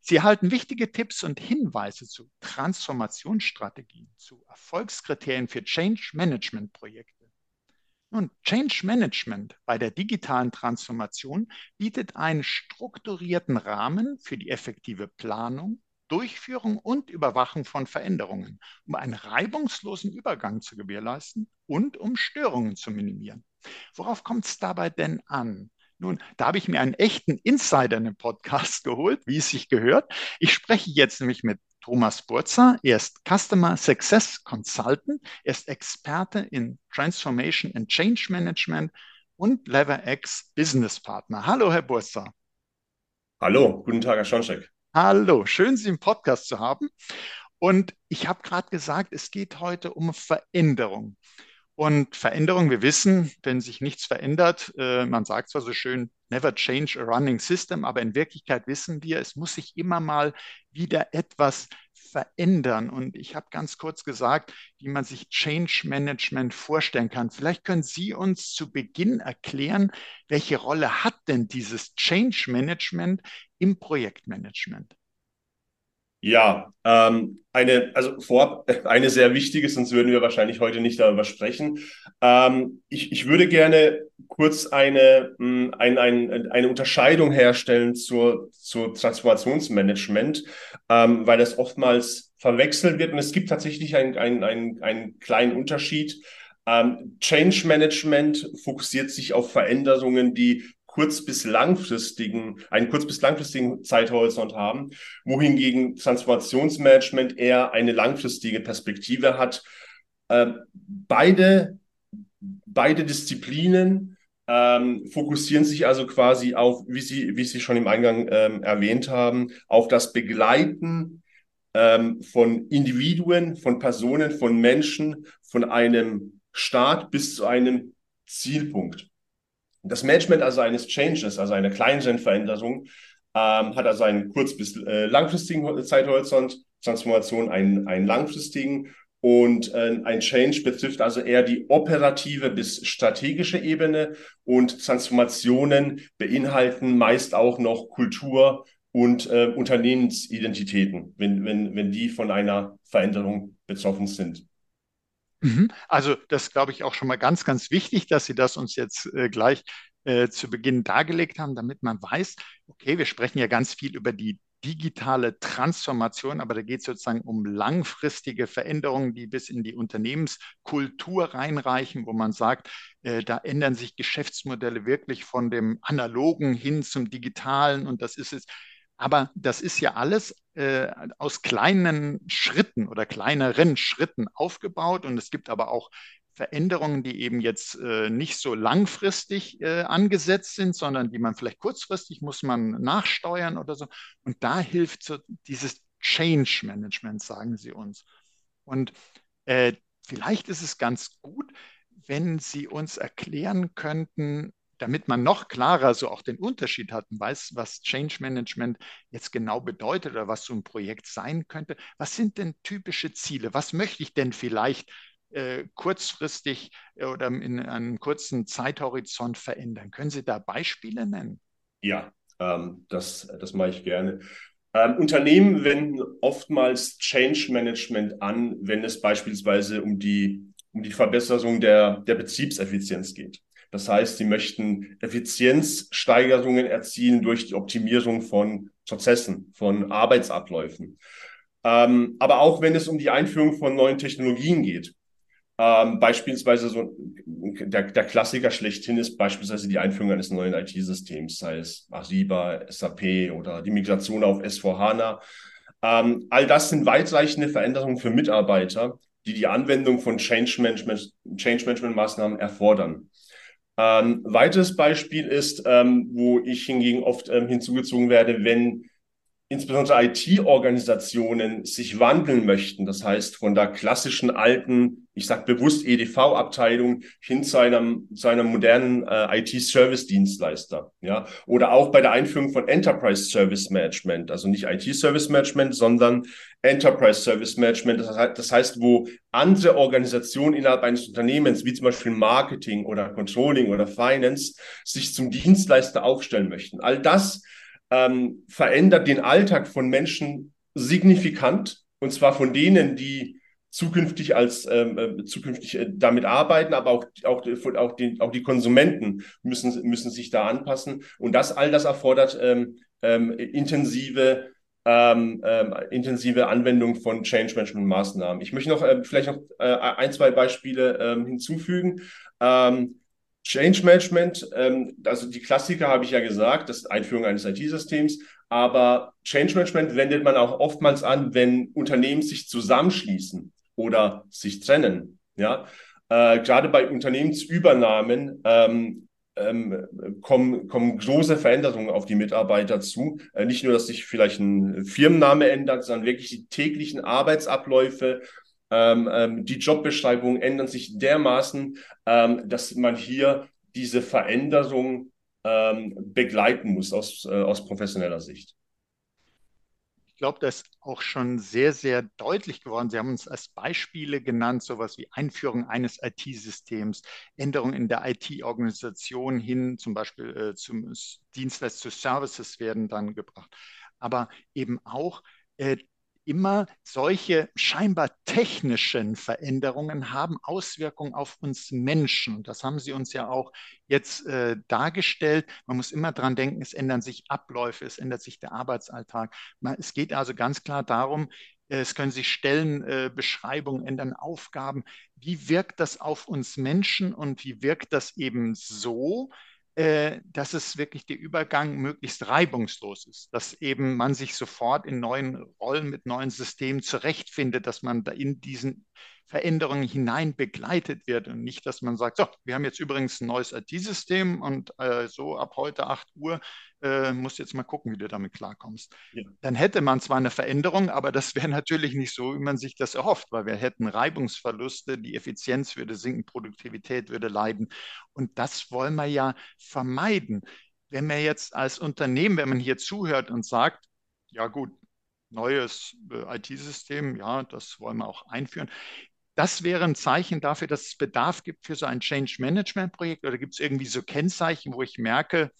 Sie erhalten wichtige Tipps und Hinweise zu Transformationsstrategien, zu Erfolgskriterien für Change Management Projekte. Nun, Change Management bei der digitalen Transformation bietet einen strukturierten Rahmen für die effektive Planung, Durchführung und Überwachung von Veränderungen, um einen reibungslosen Übergang zu gewährleisten und um Störungen zu minimieren. Worauf kommt es dabei denn an? Nun, da habe ich mir einen echten Insider in den Podcast geholt, wie es sich gehört. Ich spreche jetzt nämlich mit Thomas Burzer. Er ist Customer Success Consultant. Er ist Experte in Transformation and Change Management und LeverX Business Partner. Hallo, Herr Burzer. Hallo, guten Tag, Herr Schoncheck. Hallo, schön, Sie im Podcast zu haben. Und ich habe gerade gesagt, es geht heute um Veränderung. Und Veränderung, wir wissen, wenn sich nichts verändert, äh, man sagt zwar so schön, never change a running system, aber in Wirklichkeit wissen wir, es muss sich immer mal wieder etwas verändern. Und ich habe ganz kurz gesagt, wie man sich Change Management vorstellen kann. Vielleicht können Sie uns zu Beginn erklären, welche Rolle hat denn dieses Change Management im Projektmanagement? Ja, ähm, eine, also vorab eine sehr wichtige, sonst würden wir wahrscheinlich heute nicht darüber sprechen. Ähm, ich, ich würde gerne kurz eine, hm, ein, ein, eine Unterscheidung herstellen zur, zur Transformationsmanagement, ähm, weil das oftmals verwechselt wird. Und es gibt tatsächlich einen, einen, einen, einen kleinen Unterschied. Ähm, Change Management fokussiert sich auf Veränderungen, die kurz- bis langfristigen, einen kurz- bis langfristigen Zeithorizont haben, wohingegen Transformationsmanagement eher eine langfristige Perspektive hat. Ähm, beide, beide Disziplinen ähm, fokussieren sich also quasi auf, wie Sie, wie Sie schon im Eingang ähm, erwähnt haben, auf das Begleiten ähm, von Individuen, von Personen, von Menschen, von einem Start bis zu einem Zielpunkt. Das Management also eines Changes, also einer kleineren Veränderung, ähm, hat also einen kurz- bis äh, langfristigen Zeithorizont, Transformation einen, einen langfristigen und äh, ein Change betrifft also eher die operative bis strategische Ebene und Transformationen beinhalten meist auch noch Kultur und äh, Unternehmensidentitäten, wenn, wenn, wenn die von einer Veränderung betroffen sind. Mhm. Also das glaube ich auch schon mal ganz, ganz wichtig, dass Sie das uns jetzt äh, gleich äh, zu Beginn dargelegt haben, damit man weiß, okay, wir sprechen ja ganz viel über die digitale Transformation, aber da geht es sozusagen um langfristige Veränderungen, die bis in die Unternehmenskultur reinreichen, wo man sagt, äh, da ändern sich Geschäftsmodelle wirklich von dem analogen hin zum digitalen und das ist es aber das ist ja alles äh, aus kleinen Schritten oder kleineren Schritten aufgebaut. Und es gibt aber auch Veränderungen, die eben jetzt äh, nicht so langfristig äh, angesetzt sind, sondern die man vielleicht kurzfristig muss man nachsteuern oder so. Und da hilft so dieses Change Management, sagen Sie uns. Und äh, vielleicht ist es ganz gut, wenn Sie uns erklären könnten, damit man noch klarer so auch den Unterschied hat und weiß, was Change Management jetzt genau bedeutet oder was so ein Projekt sein könnte. Was sind denn typische Ziele? Was möchte ich denn vielleicht äh, kurzfristig äh, oder in einem kurzen Zeithorizont verändern? Können Sie da Beispiele nennen? Ja, ähm, das, das mache ich gerne. Ähm, Unternehmen wenden oftmals Change Management an, wenn es beispielsweise um die, um die Verbesserung der, der Betriebseffizienz geht. Das heißt, sie möchten Effizienzsteigerungen erzielen durch die Optimierung von Prozessen, von Arbeitsabläufen. Ähm, aber auch wenn es um die Einführung von neuen Technologien geht. Ähm, beispielsweise so der, der Klassiker schlechthin ist beispielsweise die Einführung eines neuen IT-Systems, sei es Ariba, SAP oder die Migration auf S4HANA. Ähm, all das sind weitreichende Veränderungen für Mitarbeiter, die die Anwendung von Change Management, Change Management Maßnahmen erfordern. Ähm, weiteres Beispiel ist, ähm, wo ich hingegen oft ähm, hinzugezogen werde, wenn insbesondere IT-Organisationen sich wandeln möchten, das heißt von der klassischen alten, ich sage bewusst EDV-Abteilung hin zu einem, zu einem modernen äh, IT-Service-Dienstleister, ja, oder auch bei der Einführung von Enterprise Service Management, also nicht IT-Service Management, sondern Enterprise Service Management, das heißt, das heißt, wo andere Organisationen innerhalb eines Unternehmens, wie zum Beispiel Marketing oder Controlling oder Finance, sich zum Dienstleister aufstellen möchten. All das ähm, verändert den Alltag von Menschen signifikant, und zwar von denen, die zukünftig als ähm, äh, zukünftig äh, damit arbeiten, aber auch auch auch die, auch die Konsumenten müssen müssen sich da anpassen und das all das erfordert ähm, ähm, intensive ähm, ähm, intensive Anwendung von Change Management Maßnahmen. Ich möchte noch äh, vielleicht noch äh, ein zwei Beispiele ähm, hinzufügen. Ähm, Change Management, ähm, also die Klassiker habe ich ja gesagt, das ist Einführung eines IT-Systems, aber Change Management wendet man auch oftmals an, wenn Unternehmen sich zusammenschließen oder sich trennen. Ja, äh, gerade bei Unternehmensübernahmen ähm, ähm, kommen, kommen große Veränderungen auf die Mitarbeiter zu. Äh, nicht nur, dass sich vielleicht ein Firmenname ändert, sondern wirklich die täglichen Arbeitsabläufe, ähm, ähm, die Jobbeschreibungen ändern sich dermaßen, ähm, dass man hier diese Veränderung ähm, begleiten muss aus, äh, aus professioneller Sicht. Ich glaube, das ist auch schon sehr, sehr deutlich geworden. Sie haben uns als Beispiele genannt, sowas wie Einführung eines IT-Systems, Änderungen in der IT-Organisation hin, zum Beispiel äh, zum Dienstleister zu Services werden dann gebracht. Aber eben auch äh, immer solche scheinbar technischen Veränderungen haben Auswirkungen auf uns Menschen. Das haben Sie uns ja auch jetzt äh, dargestellt. Man muss immer dran denken, es ändern sich Abläufe, es ändert sich der Arbeitsalltag. Man, es geht also ganz klar darum, äh, es können sich Stellenbeschreibungen äh, ändern, Aufgaben. Wie wirkt das auf uns Menschen und wie wirkt das eben so, dass es wirklich der Übergang möglichst reibungslos ist, dass eben man sich sofort in neuen Rollen mit neuen Systemen zurechtfindet, dass man da in diesen Veränderungen hinein begleitet wird und nicht, dass man sagt, so, wir haben jetzt übrigens ein neues IT-System und äh, so ab heute 8 Uhr äh, musst jetzt mal gucken, wie du damit klarkommst. Ja. Dann hätte man zwar eine Veränderung, aber das wäre natürlich nicht so, wie man sich das erhofft, weil wir hätten Reibungsverluste, die Effizienz würde sinken, Produktivität würde leiden. Und das wollen wir ja vermeiden. Wenn wir jetzt als Unternehmen, wenn man hier zuhört und sagt, ja gut, neues äh, IT-System, ja, das wollen wir auch einführen. Das wäre ein Zeichen dafür, dass es Bedarf gibt für so ein Change Management Projekt oder gibt es irgendwie so Kennzeichen, wo ich merke,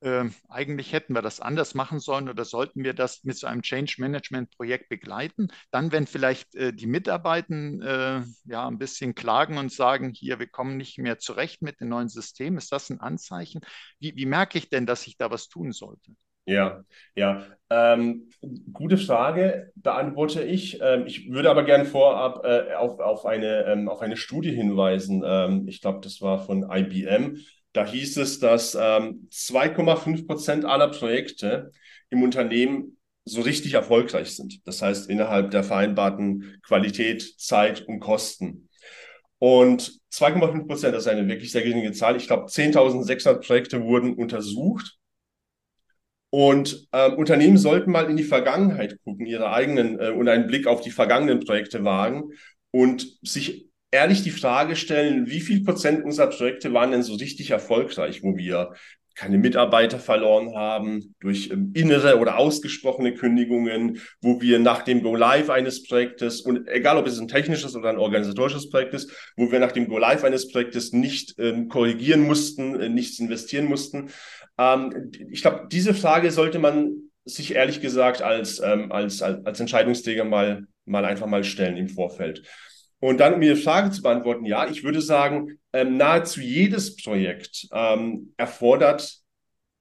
äh, eigentlich hätten wir das anders machen sollen oder sollten wir das mit so einem Change Management Projekt begleiten. Dann, wenn vielleicht äh, die Mitarbeitenden äh, ja ein bisschen klagen und sagen, hier, wir kommen nicht mehr zurecht mit dem neuen System, ist das ein Anzeichen? Wie, wie merke ich denn, dass ich da was tun sollte? Ja, ja. Ähm, gute Frage, beantworte ich. Ähm, ich würde aber gerne vorab äh, auf, auf, eine, ähm, auf eine Studie hinweisen. Ähm, ich glaube, das war von IBM. Da hieß es, dass 2,5 ähm, Prozent aller Projekte im Unternehmen so richtig erfolgreich sind. Das heißt, innerhalb der vereinbarten Qualität, Zeit und Kosten. Und 2,5 Prozent, das ist eine wirklich sehr geringe Zahl. Ich glaube, 10.600 Projekte wurden untersucht und äh, Unternehmen sollten mal in die Vergangenheit gucken, ihre eigenen äh, und einen Blick auf die vergangenen Projekte wagen und sich ehrlich die Frage stellen, wie viel Prozent unserer Projekte waren denn so richtig erfolgreich, wo wir keine Mitarbeiter verloren haben durch ähm, innere oder ausgesprochene Kündigungen, wo wir nach dem Go Live eines Projektes und egal ob es ein technisches oder ein organisatorisches Projekt ist, wo wir nach dem Go Live eines Projektes nicht ähm, korrigieren mussten, äh, nichts investieren mussten, ähm, ich glaube, diese Frage sollte man sich ehrlich gesagt als, ähm, als, als, als Entscheidungsträger mal, mal einfach mal stellen im Vorfeld. Und dann, um Ihre Frage zu beantworten, ja, ich würde sagen, ähm, nahezu jedes Projekt ähm, erfordert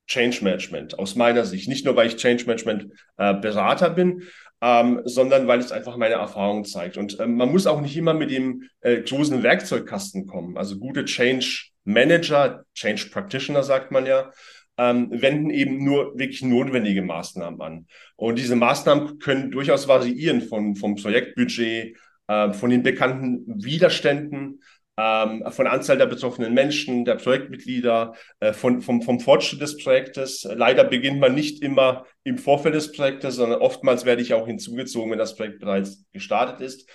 Change Management aus meiner Sicht. Nicht nur, weil ich Change Management äh, Berater bin, ähm, sondern weil es einfach meine Erfahrung zeigt. Und ähm, man muss auch nicht immer mit dem äh, großen Werkzeugkasten kommen. Also gute Change Manager, Change Practitioner sagt man ja, ähm, wenden eben nur wirklich notwendige Maßnahmen an. Und diese Maßnahmen können durchaus variieren von, vom Projektbudget, äh, von den bekannten Widerständen, ähm, von Anzahl der betroffenen Menschen, der Projektmitglieder, äh, von, vom, vom Fortschritt des Projektes. Leider beginnt man nicht immer im Vorfeld des Projektes, sondern oftmals werde ich auch hinzugezogen, wenn das Projekt bereits gestartet ist,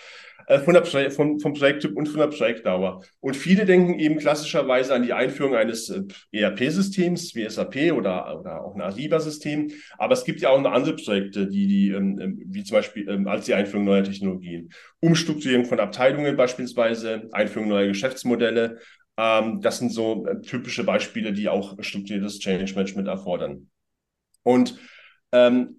von der von, vom Projekttyp und von der Projektdauer. Und viele denken eben klassischerweise an die Einführung eines äh, ERP-Systems wie SAP oder, oder auch ein Ariba-System. Aber es gibt ja auch noch andere Projekte, die, die ähm, ähm, wie zum Beispiel ähm, als die Einführung neuer Technologien, Umstrukturierung von Abteilungen beispielsweise, Einführung neuer Geschäftsmodelle. Das sind so äh, typische Beispiele, die auch strukturiertes Change Management erfordern. Und ähm,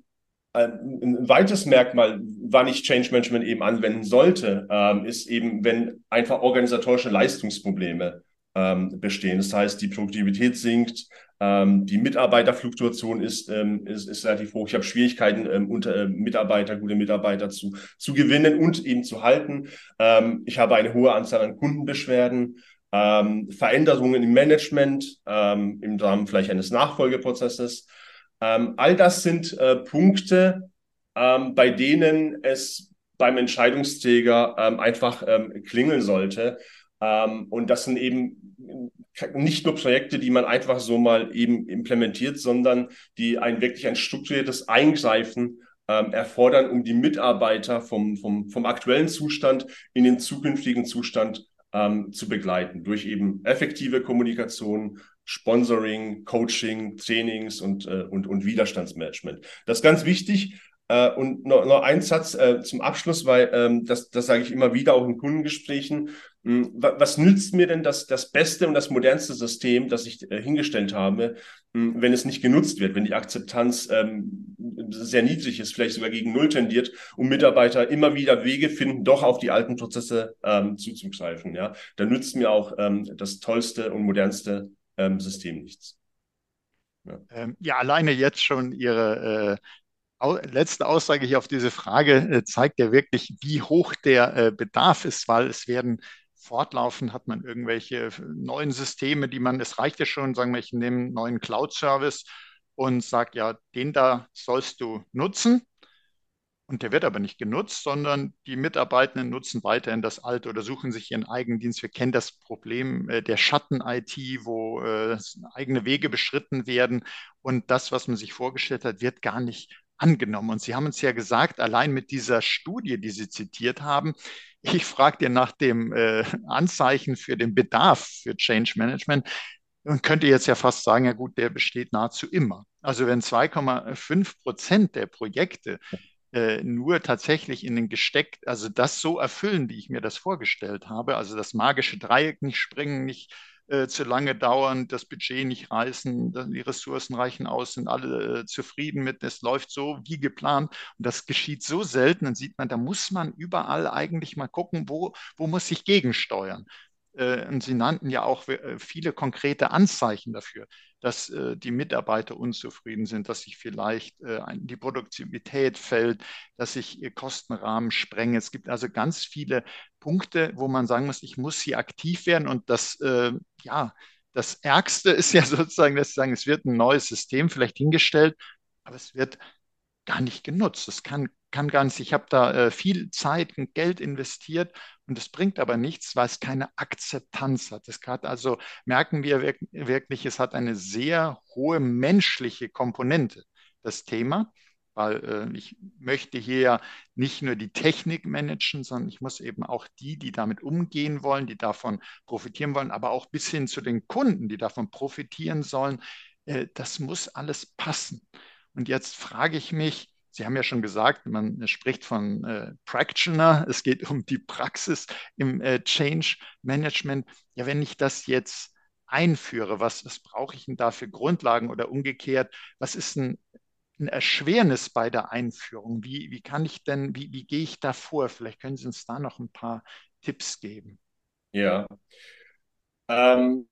ein weiteres Merkmal, wann ich Change Management eben anwenden sollte, ähm, ist eben, wenn einfach organisatorische Leistungsprobleme ähm, bestehen. Das heißt, die Produktivität sinkt, ähm, die Mitarbeiterfluktuation ist, ist, ist relativ hoch. Ich habe Schwierigkeiten, unter, äh, Mitarbeiter, gute Mitarbeiter zu, zu gewinnen und eben zu halten. Ich habe eine hohe Anzahl an Kundenbeschwerden. Veränderungen im Management, im Rahmen vielleicht eines Nachfolgeprozesses. Ähm, all das sind äh, Punkte, ähm, bei denen es beim Entscheidungsträger ähm, einfach ähm, klingeln sollte. Ähm, und das sind eben nicht nur Projekte, die man einfach so mal eben implementiert, sondern die ein wirklich ein strukturiertes Eingreifen ähm, erfordern, um die Mitarbeiter vom, vom, vom aktuellen Zustand in den zukünftigen Zustand ähm, zu begleiten, durch eben effektive Kommunikation, Sponsoring, Coaching, Trainings und, äh, und, und Widerstandsmanagement. Das ist ganz wichtig. Äh, und noch, noch ein Satz äh, zum Abschluss, weil ähm, das, das sage ich immer wieder auch in Kundengesprächen. Hm, was nützt mir denn das, das beste und das modernste System, das ich äh, hingestellt habe, hm, wenn es nicht genutzt wird, wenn die Akzeptanz ähm, sehr niedrig ist, vielleicht sogar gegen Null tendiert, um Mitarbeiter immer wieder Wege finden, doch auf die alten Prozesse ähm, zuzugreifen. Ja? Da nützt mir auch ähm, das tollste und modernste ähm, System nichts. Ja. Ähm, ja. alleine jetzt schon Ihre äh, letzte Aussage hier auf diese Frage äh, zeigt ja wirklich, wie hoch der äh, Bedarf ist, weil es werden fortlaufend hat man irgendwelche neuen Systeme, die man, es reicht ja schon, sagen wir, ich nehme einen neuen Cloud-Service und sage, ja, den da sollst du nutzen. Und der wird aber nicht genutzt, sondern die Mitarbeitenden nutzen weiterhin das alte oder suchen sich ihren eigenen Dienst. Wir kennen das Problem äh, der Schatten-IT, wo äh, eigene Wege beschritten werden und das, was man sich vorgestellt hat, wird gar nicht angenommen. Und Sie haben uns ja gesagt, allein mit dieser Studie, die Sie zitiert haben, ich frage dir nach dem äh, Anzeichen für den Bedarf für Change Management und könnte jetzt ja fast sagen, ja gut, der besteht nahezu immer. Also wenn 2,5 Prozent der Projekte äh, nur tatsächlich in den gesteckt, also das so erfüllen, wie ich mir das vorgestellt habe, also das magische Dreieck nicht springen, nicht äh, zu lange dauern, das Budget nicht reißen, die Ressourcen reichen aus, sind alle äh, zufrieden mit, es läuft so wie geplant. Und das geschieht so selten, dann sieht man, da muss man überall eigentlich mal gucken, wo, wo muss ich gegensteuern. Äh, und Sie nannten ja auch äh, viele konkrete Anzeichen dafür dass äh, die Mitarbeiter unzufrieden sind, dass sich vielleicht die Produktivität fällt, dass sich ihr Kostenrahmen sprenge. Es gibt also ganz viele Punkte, wo man sagen muss, ich muss hier aktiv werden und das, ja, das Ärgste ist ja sozusagen, dass sie sagen, es wird ein neues System vielleicht hingestellt, aber es wird gar nicht genutzt. Das kann, kann gar nicht. Ich habe da äh, viel Zeit und Geld investiert und es bringt aber nichts, weil es keine Akzeptanz hat. Es hat also, merken wir wirklich, es hat eine sehr hohe menschliche Komponente, das Thema. Weil äh, ich möchte hier ja nicht nur die Technik managen, sondern ich muss eben auch die, die damit umgehen wollen, die davon profitieren wollen, aber auch bis hin zu den Kunden, die davon profitieren sollen. Äh, das muss alles passen. Und jetzt frage ich mich, Sie haben ja schon gesagt, man spricht von äh, Practitioner, es geht um die Praxis im äh, Change Management. Ja, wenn ich das jetzt einführe, was, was brauche ich denn da für Grundlagen oder umgekehrt, was ist ein, ein Erschwernis bei der Einführung? Wie, wie kann ich denn, wie, wie gehe ich da vor? Vielleicht können Sie uns da noch ein paar Tipps geben. Ja, ähm,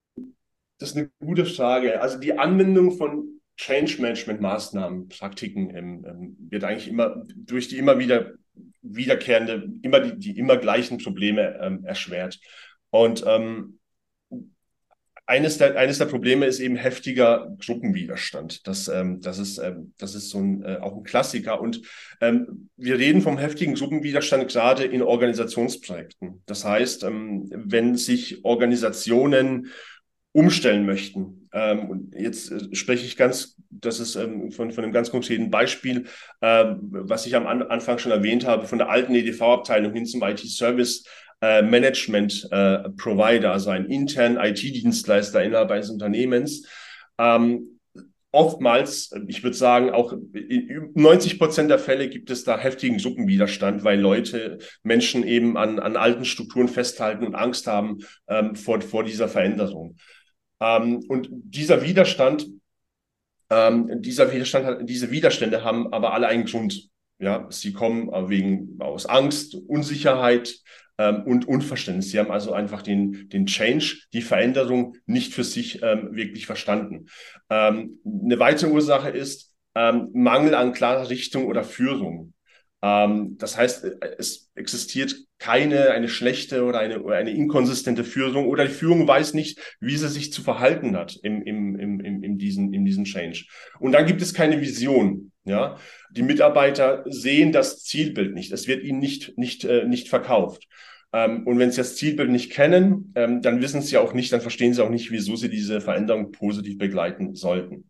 das ist eine gute Frage. Also die Anwendung von Change Management Maßnahmen, Praktiken ähm, ähm, wird eigentlich immer durch die immer wieder wiederkehrende, immer die, die immer gleichen Probleme ähm, erschwert. Und ähm, eines der, eines der Probleme ist eben heftiger Gruppenwiderstand. Das, ähm, das, ist, ähm, das ist so ein, äh, auch ein Klassiker. Und ähm, wir reden vom heftigen Gruppenwiderstand gerade in Organisationsprojekten. Das heißt, ähm, wenn sich Organisationen umstellen möchten, Ähm, und jetzt äh, spreche ich ganz, das ist ähm, von, von einem ganz konkreten Beispiel, äh, was ich am An Anfang schon erwähnt habe, von der alten EDV-Abteilung hin zum IT-Service. Äh, Management äh, Provider, also ein internen IT-Dienstleister innerhalb eines Unternehmens. Ähm, oftmals, ich würde sagen, auch 90 Prozent der Fälle gibt es da heftigen Suppenwiderstand, weil Leute, Menschen eben an, an alten Strukturen festhalten und Angst haben ähm, vor, vor dieser Veränderung. Ähm, und dieser Widerstand, ähm, dieser Widerstand, diese Widerstände haben aber alle einen Grund. Ja, sie kommen wegen aus Angst, Unsicherheit ähm, und Unverständnis. Sie haben also einfach den, den Change, die Veränderung nicht für sich ähm, wirklich verstanden. Ähm, eine weitere Ursache ist ähm, Mangel an klarer Richtung oder Führung. Ähm, das heißt, äh, es existiert keine, eine schlechte oder eine, oder eine inkonsistente Führung oder die Führung weiß nicht, wie sie sich zu verhalten hat im, im, im, im, in, diesen, in diesen Change. Und dann gibt es keine Vision. Ja, die Mitarbeiter sehen das Zielbild nicht. Es wird ihnen nicht, nicht, äh, nicht verkauft. Ähm, und wenn sie das Zielbild nicht kennen, ähm, dann wissen sie auch nicht, dann verstehen sie auch nicht, wieso sie diese Veränderung positiv begleiten sollten.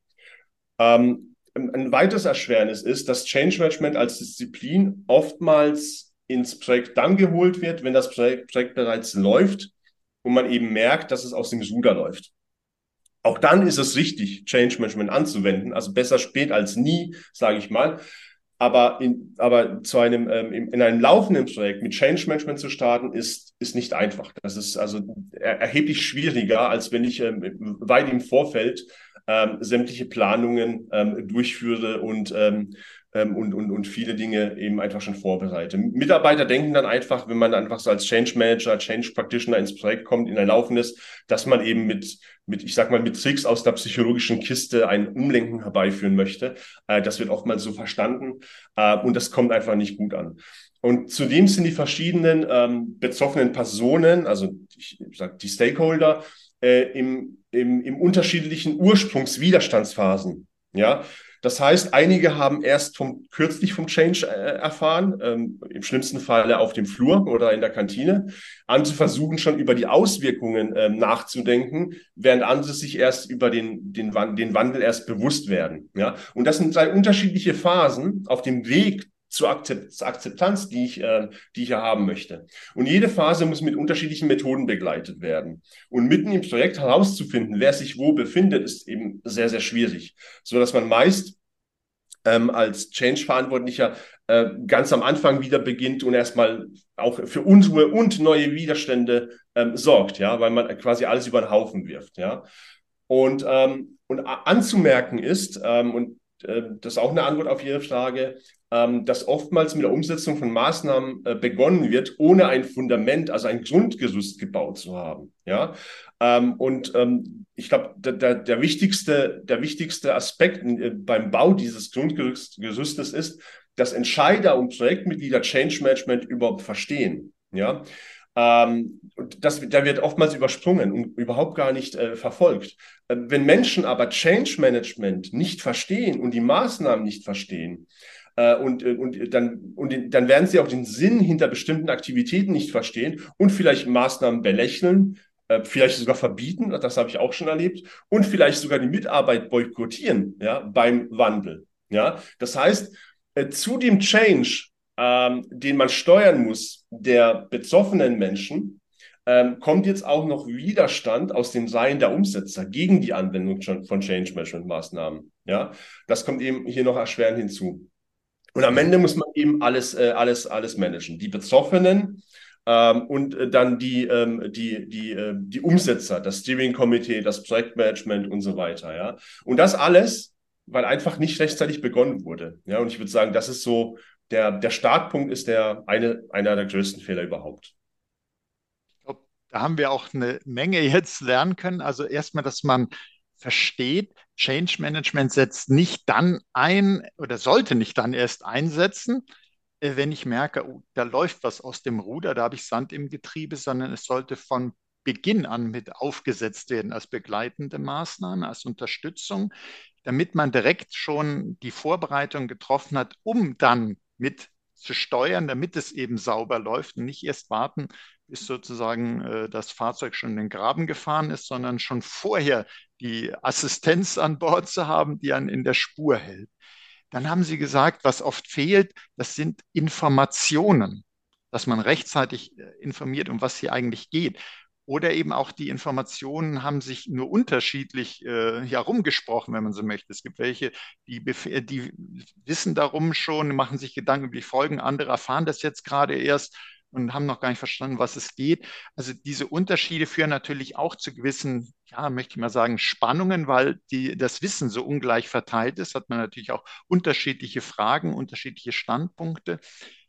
Ähm, ein weiteres Erschwernis ist, dass Change Management als Disziplin oftmals ins Projekt dann geholt wird, wenn das Projekt, Projekt bereits läuft und man eben merkt, dass es aus dem Ruder läuft. Auch dann ist es richtig, Change Management anzuwenden. Also besser spät als nie, sage ich mal. Aber, in, aber zu einem, ähm, in einem laufenden Projekt mit Change Management zu starten, ist, ist nicht einfach. Das ist also er, erheblich schwieriger, als wenn ich ähm, weit im Vorfeld ähm, sämtliche Planungen ähm, durchführe und, ähm, ähm, und, und, und viele Dinge eben einfach schon vorbereite. Mitarbeiter denken dann einfach, wenn man einfach so als Change Manager, Change Practitioner ins Projekt kommt, in ein laufendes, dass man eben mit, mit, ich sag mal, mit Tricks aus der psychologischen Kiste ein Umlenken herbeiführen möchte. Äh, das wird oftmals so verstanden äh, und das kommt einfach nicht gut an. Und zudem sind die verschiedenen ähm, betroffenen Personen, also ich sag die Stakeholder, äh, im, im, im unterschiedlichen Ursprungswiderstandsphasen. Ja, das heißt, einige haben erst vom, kürzlich vom Change äh, erfahren, ähm, im schlimmsten Falle auf dem Flur oder in der Kantine. Andere versuchen schon über die Auswirkungen ähm, nachzudenken, während andere sich erst über den, den, den Wandel erst bewusst werden. Ja? Und das sind drei unterschiedliche Phasen auf dem Weg zur, Akzeptanz, die ich, äh, die ich ja haben möchte. Und jede Phase muss mit unterschiedlichen Methoden begleitet werden. Und mitten im Projekt herauszufinden, wer sich wo befindet, ist eben sehr, sehr schwierig. So dass man meist ähm, als Change-Verantwortlicher äh, ganz am Anfang wieder beginnt und erstmal auch für Unruhe und neue Widerstände ähm, sorgt, ja, weil man quasi alles über den Haufen wirft, ja. Und, ähm, und anzumerken ist, ähm, und äh, das ist auch eine Antwort auf Ihre Frage, ähm, dass oftmals mit der Umsetzung von Maßnahmen äh, begonnen wird, ohne ein Fundament, also ein Grundgerüst gebaut zu haben. Ja, ähm, und ähm, ich glaube, der, der, der, wichtigste, der wichtigste Aspekt äh, beim Bau dieses Grundgerüstes ist, dass Entscheider und Projektmitglieder Change Management überhaupt verstehen. Ja, ähm, das, da wird oftmals übersprungen und überhaupt gar nicht äh, verfolgt. Äh, wenn Menschen aber Change Management nicht verstehen und die Maßnahmen nicht verstehen, und, äh, und, dann, und dann werden sie auch den Sinn hinter bestimmten Aktivitäten nicht verstehen und vielleicht Maßnahmen belächeln, äh, vielleicht sogar verbieten, das habe ich auch schon erlebt, und vielleicht sogar die Mitarbeit boykottieren ja, beim Wandel. Ja? Das heißt, äh, zu dem Change, ähm, den man steuern muss, der betroffenen Menschen, ähm, kommt jetzt auch noch Widerstand aus dem Sein der Umsetzer gegen die Anwendung von Change Management Maßnahmen. Ja, das kommt eben hier noch erschwerend hinzu. Und am Ende muss man eben alles, äh, alles, alles managen. Die Betroffenen ähm, und äh, dann die, ähm, die, die, äh, die Umsetzer, das Steering-Komitee, das Projektmanagement und so weiter. Ja? Und das alles, weil einfach nicht rechtzeitig begonnen wurde. Ja? Und ich würde sagen, das ist so, der, der Startpunkt ist der eine, einer der größten Fehler überhaupt. Da haben wir auch eine Menge jetzt lernen können. Also erstmal, dass man versteht, Change Management setzt nicht dann ein oder sollte nicht dann erst einsetzen, äh, wenn ich merke, oh, da läuft was aus dem Ruder, da habe ich Sand im Getriebe, sondern es sollte von Beginn an mit aufgesetzt werden als begleitende Maßnahme, als Unterstützung, damit man direkt schon die Vorbereitung getroffen hat, um dann mit zu steuern, damit es eben sauber läuft und nicht erst warten, bis sozusagen äh, das Fahrzeug schon in den Graben gefahren ist, sondern schon vorher die Assistenz an Bord zu haben, die einen in der Spur hält. Dann haben Sie gesagt, was oft fehlt, das sind Informationen, dass man rechtzeitig äh, informiert, um was hier eigentlich geht. Oder eben auch die Informationen haben sich nur unterschiedlich äh, herumgesprochen, wenn man so möchte. Es gibt welche, die, die wissen darum schon, machen sich Gedanken über die Folgen, andere erfahren das jetzt gerade erst und haben noch gar nicht verstanden, was es geht. Also diese Unterschiede führen natürlich auch zu gewissen, ja, möchte ich mal sagen, Spannungen, weil die, das Wissen so ungleich verteilt ist, hat man natürlich auch unterschiedliche Fragen, unterschiedliche Standpunkte.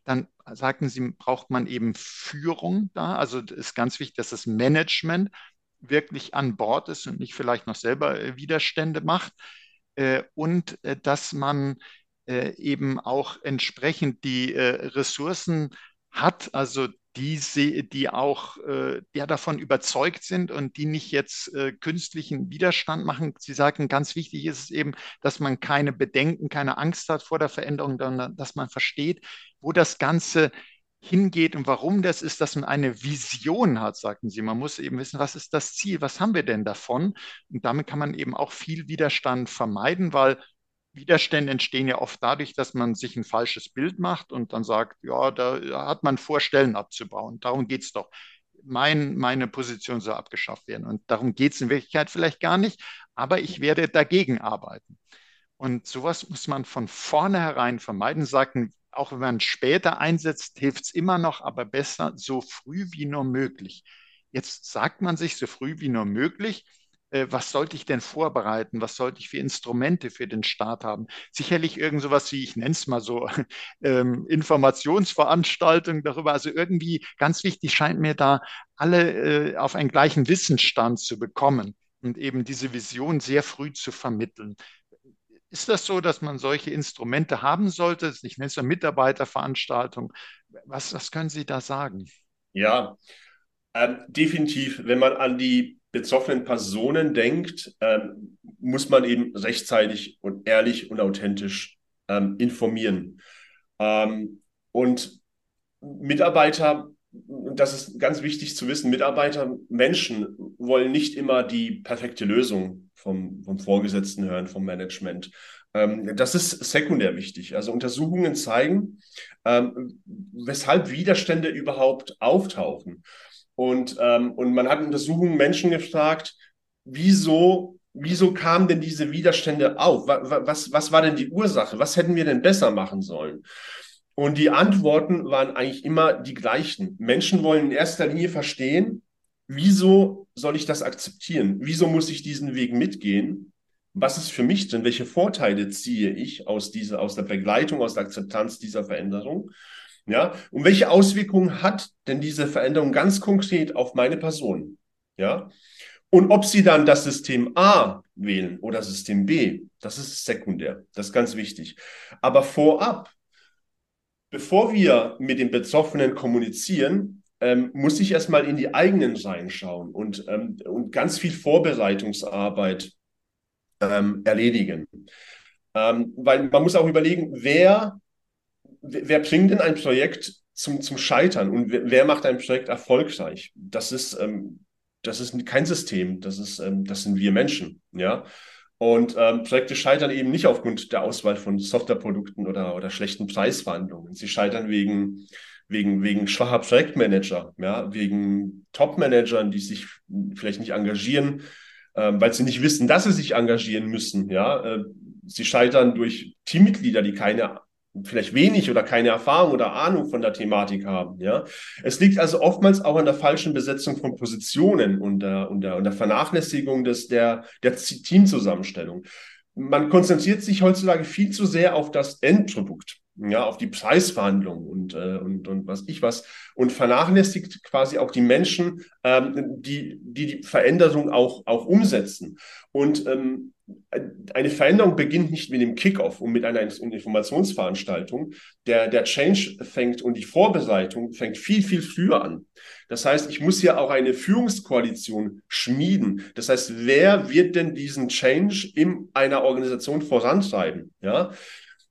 Dann sagten Sie, braucht man eben Führung da. Also ist ganz wichtig, dass das Management wirklich an Bord ist und nicht vielleicht noch selber äh, Widerstände macht. Äh, und äh, dass man eben auch entsprechend die Ressourcen hat, also die, die auch äh, ja, davon überzeugt sind und die nicht jetzt äh, künstlichen Widerstand machen. Sie sagen, ganz wichtig ist es eben, dass man keine Bedenken, keine Angst hat vor der Veränderung, sondern dass man versteht, wo das Ganze hingeht und warum das ist, dass man eine Vision hat, sagten Sie. Man muss eben wissen, was ist das Ziel, was haben wir denn davon? Und damit kann man eben auch viel Widerstand vermeiden, weil Widerstände entstehen ja oft dadurch, dass man sich ein falsches Bild macht und dann sagt, ja, da hat man vor, Stellen abzubauen. Darum geht es doch. Mein, meine Position soll abgeschafft werden. Und darum geht es in Wirklichkeit vielleicht gar nicht, aber ich werde dagegen arbeiten. Und sowas muss man von vornherein vermeiden. Sagen, auch wenn man später einsetzt, hilft es immer noch, aber besser so früh wie nur möglich. Jetzt sagt man sich so früh wie nur möglich, was sollte ich denn vorbereiten? Was sollte ich für Instrumente für den Start haben? Sicherlich irgend sowas wie, ich nenne es mal so, ähm, Informationsveranstaltungen darüber. Also irgendwie ganz wichtig scheint mir da, alle äh, auf einen gleichen Wissensstand zu bekommen und eben diese Vision sehr früh zu vermitteln. Ist das so, dass man solche Instrumente haben sollte? Ich nenne es eine Mitarbeiterveranstaltung. Was, was können Sie da sagen? Ja, ähm, definitiv. Wenn man an die betroffenen Personen denkt, ähm, muss man eben rechtzeitig und ehrlich und authentisch ähm, informieren. Ähm, und Mitarbeiter, das ist ganz wichtig zu wissen, Mitarbeiter, Menschen wollen nicht immer die perfekte Lösung vom, vom Vorgesetzten hören, vom Management. Ähm, das ist sekundär wichtig. Also Untersuchungen zeigen, ähm, weshalb Widerstände überhaupt auftauchen. Und, ähm, und man hat in Untersuchungen Menschen gefragt, wieso, wieso kamen denn diese Widerstände auf? Was, was, was war denn die Ursache? Was hätten wir denn besser machen sollen? Und die Antworten waren eigentlich immer die gleichen. Menschen wollen in erster Linie verstehen, wieso soll ich das akzeptieren? Wieso muss ich diesen Weg mitgehen? Was ist für mich denn? Welche Vorteile ziehe ich aus dieser, aus der Begleitung, aus der Akzeptanz dieser Veränderung? Ja, und welche Auswirkungen hat denn diese Veränderung ganz konkret auf meine Person? Ja, und ob Sie dann das System A wählen oder System B, das ist sekundär. Das ist ganz wichtig. Aber vorab, bevor wir mit den Betroffenen kommunizieren, ähm, muss ich erstmal in die eigenen reinschauen und, ähm, und ganz viel Vorbereitungsarbeit ähm, erledigen. Ähm, weil man muss auch überlegen, wer wer bringt denn ein Projekt zum, zum Scheitern und wer, wer macht ein Projekt erfolgreich? Das ist, ähm, das ist kein System, das, ist, ähm, das sind wir Menschen, ja. Und ähm, Projekte scheitern eben nicht aufgrund der Auswahl von Softwareprodukten oder, oder schlechten Preisverhandlungen. Sie scheitern wegen, wegen, wegen schwacher Projektmanager, ja, wegen Top-Managern, die sich vielleicht nicht engagieren, äh, weil sie nicht wissen, dass sie sich engagieren müssen. Ja, äh, sie scheitern durch Teammitglieder, die keine vielleicht wenig oder keine Erfahrung oder Ahnung von der Thematik haben. Ja, es liegt also oftmals auch an der falschen Besetzung von Positionen und der, und der, und der Vernachlässigung des, der, der Teamzusammenstellung. Man konzentriert sich heutzutage viel zu sehr auf das Endprodukt, ja, auf die Preisverhandlungen und, äh, und, und was ich was und vernachlässigt quasi auch die Menschen, ähm, die, die die Veränderung auch, auch umsetzen. Und ähm, eine Veränderung beginnt nicht mit dem Kickoff und mit einer Informationsveranstaltung. Der, der Change fängt und die Vorbereitung fängt viel, viel früher an. Das heißt, ich muss ja auch eine Führungskoalition schmieden. Das heißt, wer wird denn diesen Change in einer Organisation vorantreiben? Ja,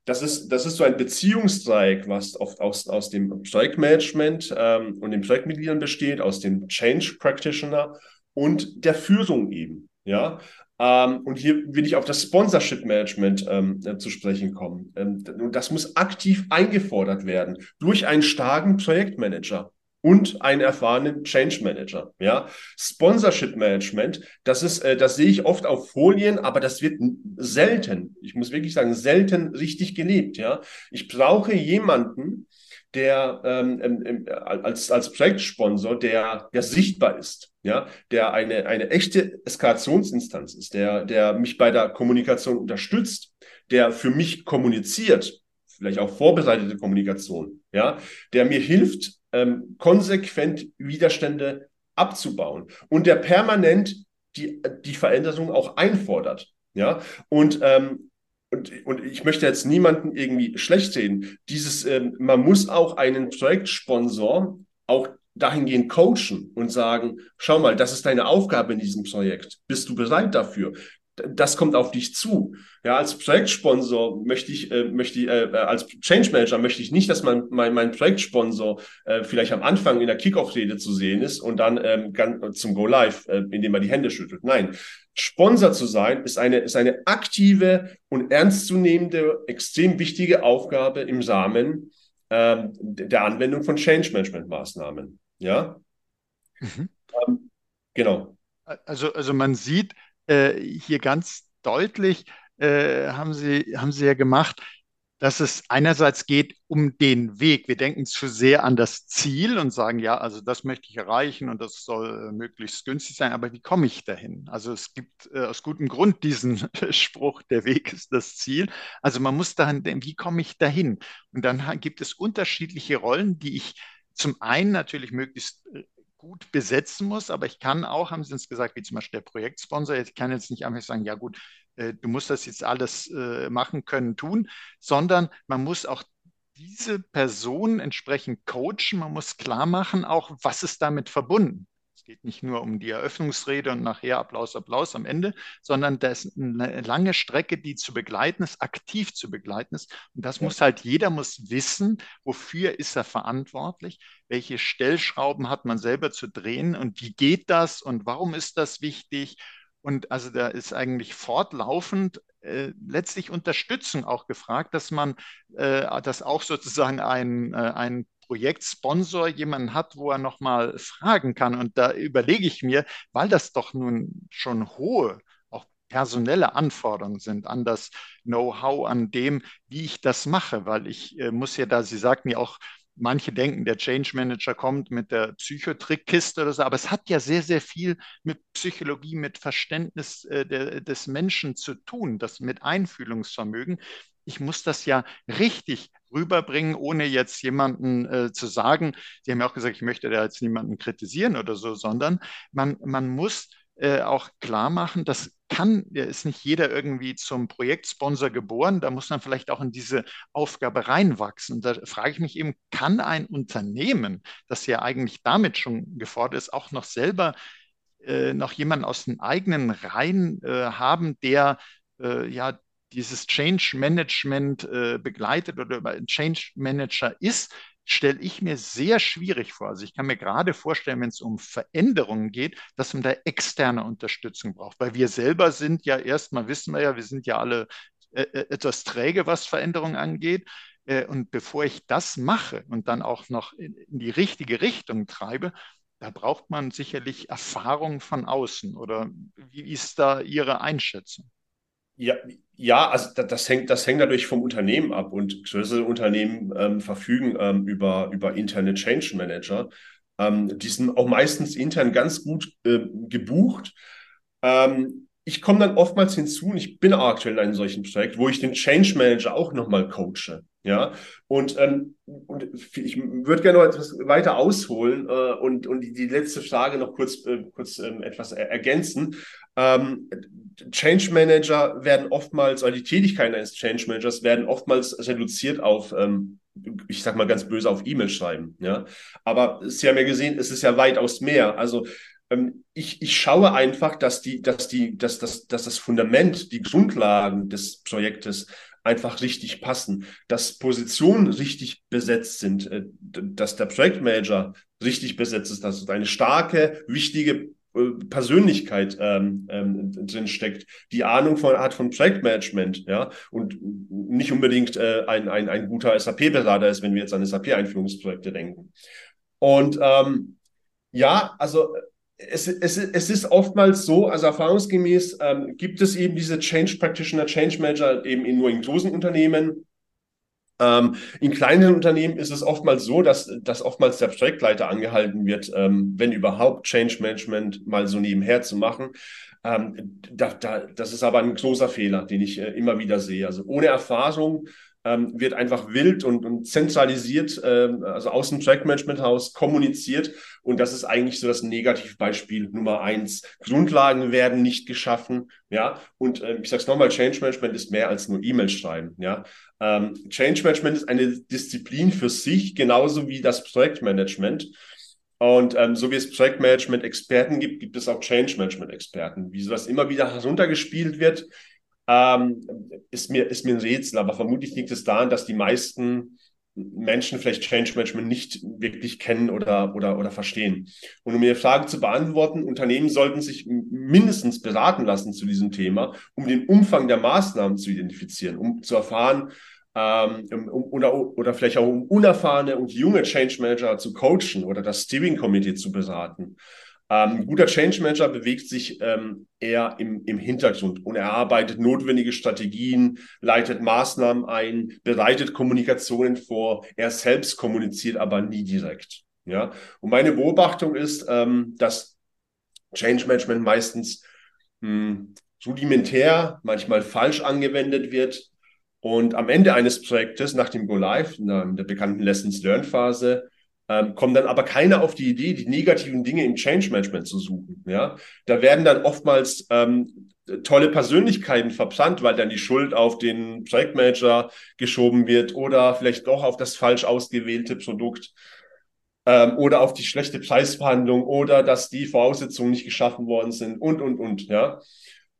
das ist, das ist so ein Beziehungsdreieck, was oft aus, aus dem Projektmanagement ähm, und den Projektmitgliedern besteht, aus dem Change Practitioner und der Führung eben. Ja, ähm, und hier will ich auf das Sponsorship Management ähm, äh, zu sprechen kommen. Ähm, das muss aktiv eingefordert werden durch einen starken Projektmanager und einen erfahrenen Change Manager. Ja, Sponsorship Management, das ist, äh, das sehe ich oft auf Folien, aber das wird selten, ich muss wirklich sagen, selten richtig gelebt. Ja, ich brauche jemanden, der ähm, ähm als, als Projektsponsor, der, der sichtbar ist, ja, der eine, eine echte Eskalationsinstanz ist, der, der mich bei der Kommunikation unterstützt, der für mich kommuniziert, vielleicht auch vorbereitete Kommunikation, ja, der mir hilft, ähm, konsequent Widerstände abzubauen und der permanent die, die Veränderung auch einfordert. Ja, und, ähm, und, und ich möchte jetzt niemanden irgendwie schlecht sehen. Dieses, ähm, man muss auch einen Projektsponsor auch dahingehend coachen und sagen, schau mal, das ist deine Aufgabe in diesem Projekt. Bist du bereit dafür? Das kommt auf dich zu. Ja, als Projektsponsor möchte ich, äh, möchte ich, äh, äh, als Change Manager möchte ich nicht, dass mein, mein, mein Projektsponsor äh, vielleicht am Anfang in der Kickoff-Rede zu sehen ist und dann ähm, ganz, zum Go Live, äh, indem er die Hände schüttelt. Nein, Sponsor zu sein ist eine, ist eine aktive und ernstzunehmende, extrem wichtige Aufgabe im Rahmen ähm, der Anwendung von Change Management Maßnahmen. Ja, mhm. ähm, genau. Also, also man sieht, äh, hier ganz deutlich äh, haben Sie, haben Sie ja gemacht, dass es einerseits geht um den Weg. Wir denken zu sehr an das Ziel und sagen, ja, also das möchte ich erreichen und das soll möglichst günstig sein, aber wie komme ich dahin? Also es gibt äh, aus gutem Grund diesen Spruch, der Weg ist das Ziel. Also man muss dahin denken, wie komme ich dahin? Und dann gibt es unterschiedliche Rollen, die ich zum einen natürlich möglichst äh, gut besetzen muss, aber ich kann auch, haben Sie uns gesagt, wie zum Beispiel der Projektsponsor, ich kann jetzt nicht einfach sagen, ja gut, äh, du musst das jetzt alles äh, machen können, tun, sondern man muss auch diese Person entsprechend coachen, man muss klar machen, auch was ist damit verbunden geht nicht nur um die Eröffnungsrede und nachher Applaus, Applaus am Ende, sondern das ist eine lange Strecke, die zu begleiten ist, aktiv zu begleiten ist. Und das ja. muss halt, jeder muss wissen, wofür ist er verantwortlich, welche Stellschrauben hat man selber zu drehen und wie geht das und warum ist das wichtig. Und also da ist eigentlich fortlaufend äh, letztlich Unterstützung auch gefragt, dass man äh, das auch sozusagen ein, äh, ein Projektsponsor jemanden hat, wo er nochmal fragen kann. Und da überlege ich mir, weil das doch nun schon hohe auch personelle Anforderungen sind an das Know-how, an dem, wie ich das mache, weil ich äh, muss ja da, Sie sagten ja auch, manche denken, der Change Manager kommt mit der Psychotrickkiste oder so, aber es hat ja sehr, sehr viel mit Psychologie, mit Verständnis äh, der, des Menschen zu tun, das mit Einfühlungsvermögen. Ich muss das ja richtig rüberbringen, ohne jetzt jemanden äh, zu sagen, Sie haben ja auch gesagt, ich möchte da jetzt niemanden kritisieren oder so, sondern man, man muss äh, auch klar machen, das kann, ist nicht jeder irgendwie zum Projektsponsor geboren, da muss man vielleicht auch in diese Aufgabe reinwachsen. Da frage ich mich eben, kann ein Unternehmen, das ja eigentlich damit schon gefordert ist, auch noch selber äh, noch jemanden aus den eigenen Reihen äh, haben, der äh, ja dieses Change Management äh, begleitet oder ein Change Manager ist, stelle ich mir sehr schwierig vor. Also ich kann mir gerade vorstellen, wenn es um Veränderungen geht, dass man da externe Unterstützung braucht. Weil wir selber sind ja erstmal, wissen wir ja, wir sind ja alle äh, äh etwas träge, was Veränderungen angeht. Äh, und bevor ich das mache und dann auch noch in, in die richtige Richtung treibe, da braucht man sicherlich Erfahrung von außen. Oder wie ist da Ihre Einschätzung? Ja, ja, also das, hängt, das hängt natürlich vom Unternehmen ab und größere Unternehmen ähm, verfügen ähm, über, über interne Change Manager. Ähm, die sind auch meistens intern ganz gut äh, gebucht. Ähm, ich komme dann oftmals hinzu, und ich bin aktuell in einem solchen Projekt, wo ich den Change Manager auch nochmal coache. Ja, und, ähm, und ich würde gerne noch etwas weiter ausholen äh, und, und die, letzte Frage noch kurz, äh, kurz ähm, etwas er ergänzen. Change Manager werden oftmals, oder die Tätigkeiten eines Change Managers werden oftmals reduziert auf, ähm, ich sag mal ganz böse, auf E-Mail schreiben. Ja, aber Sie haben ja gesehen, es ist ja weitaus mehr. Also ähm, ich, ich schaue einfach, dass die, dass die, dass, dass, dass das Fundament, die Grundlagen des Projektes einfach richtig passen, dass Positionen richtig besetzt sind, äh, dass der Projektmanager richtig besetzt ist, dass eine starke, wichtige Persönlichkeit ähm, ähm, drin steckt, die Ahnung von hat von Projektmanagement, ja, und nicht unbedingt äh, ein, ein, ein guter SAP-Berater ist, wenn wir jetzt an SAP-Einführungsprojekte denken. Und ähm, ja, also es, es, es ist oftmals so, also erfahrungsgemäß ähm, gibt es eben diese Change Practitioner, Change Manager eben in, nur in großen Unternehmen. Ähm, in kleinen Unternehmen ist es oftmals so, dass, dass oftmals der Projektleiter angehalten wird, ähm, wenn überhaupt Change Management mal so nebenher zu machen. Ähm, da, da, das ist aber ein großer Fehler, den ich äh, immer wieder sehe. Also ohne Erfahrung ähm, wird einfach wild und, und zentralisiert, ähm, also aus dem Trackmanagement-Haus kommuniziert. Und das ist eigentlich so das Negativbeispiel Nummer eins. Grundlagen werden nicht geschaffen, ja. Und äh, ich sage es nochmal, Change Management ist mehr als nur E-Mail schreiben, ja. Ähm, Change Management ist eine Disziplin für sich, genauso wie das Projektmanagement. Und ähm, so wie es Projektmanagement-Experten gibt, gibt es auch Change-Management-Experten. Wie sowas immer wieder heruntergespielt wird, ähm, ist, mir, ist mir ein Rätsel, aber vermutlich liegt es daran, dass die meisten Menschen vielleicht Change Management nicht wirklich kennen oder, oder, oder verstehen. Und um Ihre Frage zu beantworten, Unternehmen sollten sich mindestens beraten lassen zu diesem Thema, um den Umfang der Maßnahmen zu identifizieren, um zu erfahren, ähm, um, oder, oder vielleicht auch um unerfahrene und junge Change Manager zu coachen oder das Steering Committee zu beraten. Ähm, ein guter Change Manager bewegt sich ähm, eher im, im Hintergrund und er arbeitet notwendige Strategien, leitet Maßnahmen ein, bereitet Kommunikationen vor. Er selbst kommuniziert aber nie direkt. Ja, und meine Beobachtung ist, ähm, dass Change Management meistens mh, hm, rudimentär, manchmal falsch angewendet wird. Und am Ende eines Projektes, nach dem Go Live, in der, in der bekannten Lessons Learned Phase, ähm, kommen dann aber keiner auf die Idee, die negativen Dinge im Change Management zu suchen. Ja, da werden dann oftmals ähm, tolle Persönlichkeiten verbrannt, weil dann die Schuld auf den Projektmanager geschoben wird oder vielleicht doch auf das falsch ausgewählte Produkt ähm, oder auf die schlechte Preisverhandlung oder dass die Voraussetzungen nicht geschaffen worden sind und und und. Ja.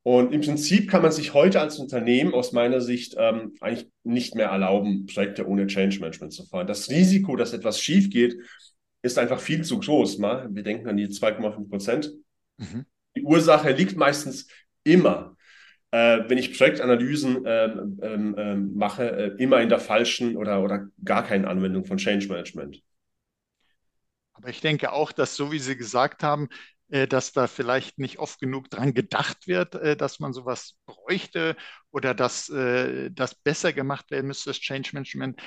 Und im Prinzip kann man sich heute als Unternehmen aus meiner Sicht ähm, eigentlich nicht mehr erlauben, Projekte ohne Change Management zu fahren. Das Risiko, dass etwas schief geht, ist einfach viel zu groß. Mal. Wir denken an die 2,5 Prozent. Mhm. Die Ursache liegt meistens immer, äh, wenn ich Projektanalysen äh, äh, mache, äh, immer in der falschen oder, oder gar keinen Anwendung von Change Management. Aber ich denke auch, dass, so wie Sie gesagt haben, dass da vielleicht nicht oft genug dran gedacht wird, äh, dass man sowas bräuchte oder dass äh, das besser gemacht werden müsste, das Change Management,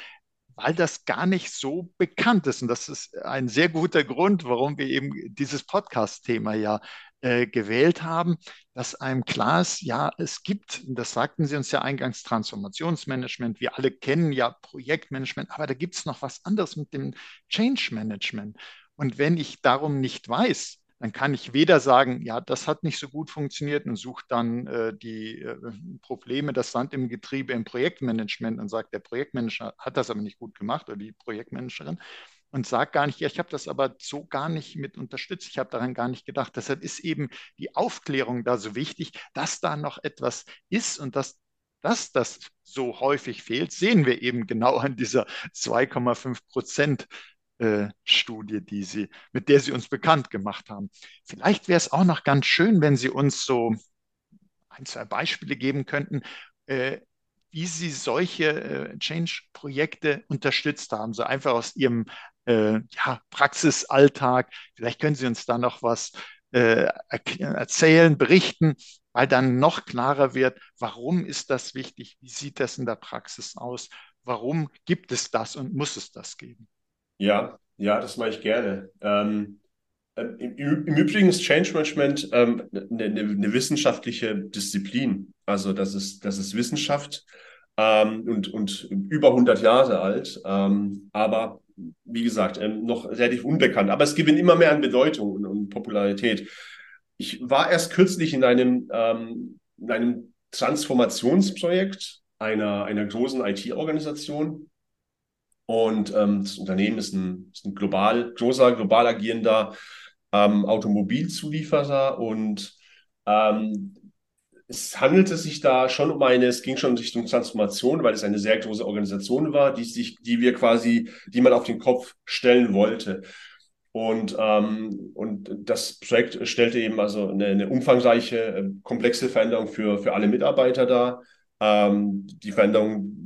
weil das gar nicht so bekannt ist. Und das ist ein sehr guter Grund, warum wir eben dieses Podcast-Thema ja gewählt haben, dass einem klar ist, ja, es gibt, das sagten Sie uns ja eingangs, Transformationsmanagement. Wir alle kennen ja Projektmanagement, aber da gibt es noch was anderes mit dem Change Management. Und wenn ich darum nicht weiß, dann kann ich weder sagen, ja, das hat nicht so gut funktioniert und suche dann äh, die äh, Probleme, das Sand im Getriebe im Projektmanagement und sagt, der Projektmanager hat das aber nicht gut gemacht oder die Projektmanagerin und sagt gar nicht, ja, ich habe das aber so gar nicht mit unterstützt, ich habe daran gar nicht gedacht. Deshalb ist eben die Aufklärung da so wichtig, dass da noch etwas ist und dass dass das so häufig fehlt, sehen wir eben genau an dieser 2,5 Prozent äh, Studie, die Sie, mit der Sie uns bekannt gemacht haben. Vielleicht wäre es auch noch ganz schön, wenn Sie uns so ein, zwei Beispiele geben könnten, äh, wie Sie solche äh, Change-Projekte unterstützt haben, so einfach aus Ihrem äh, ja, Praxisalltag. Vielleicht können Sie uns da noch was äh, erzählen, berichten, weil dann noch klarer wird, warum ist das wichtig, wie sieht das in der Praxis aus, warum gibt es das und muss es das geben. Ja, ja, das mache ich gerne. Ähm, äh, im, im, Übrigen ist Change Management ähm, eine, eine, wissenschaftliche Disziplin. Also das ist, das ist Wissenschaft ähm, und, und über 100 Jahre alt. Ähm, aber wie gesagt, ähm, noch relativ unbekannt. Aber es gewinnt immer mehr an Bedeutung und, und Popularität. Ich war erst kürzlich in einem, ähm, in einem Transformationsprojekt einer, einer großen IT-Organisation und ähm, das Unternehmen ist ein, ist ein global, großer, global agierender ähm, Automobilzulieferer und ähm, es handelte sich da schon um eine, es ging schon Richtung Transformation, weil es eine sehr große Organisation war, die sich, die wir quasi, die man auf den Kopf stellen wollte. Und, ähm, und das Projekt stellte eben also eine, eine umfangreiche, äh, komplexe Veränderung für, für alle Mitarbeiter dar. Ähm, die Veränderung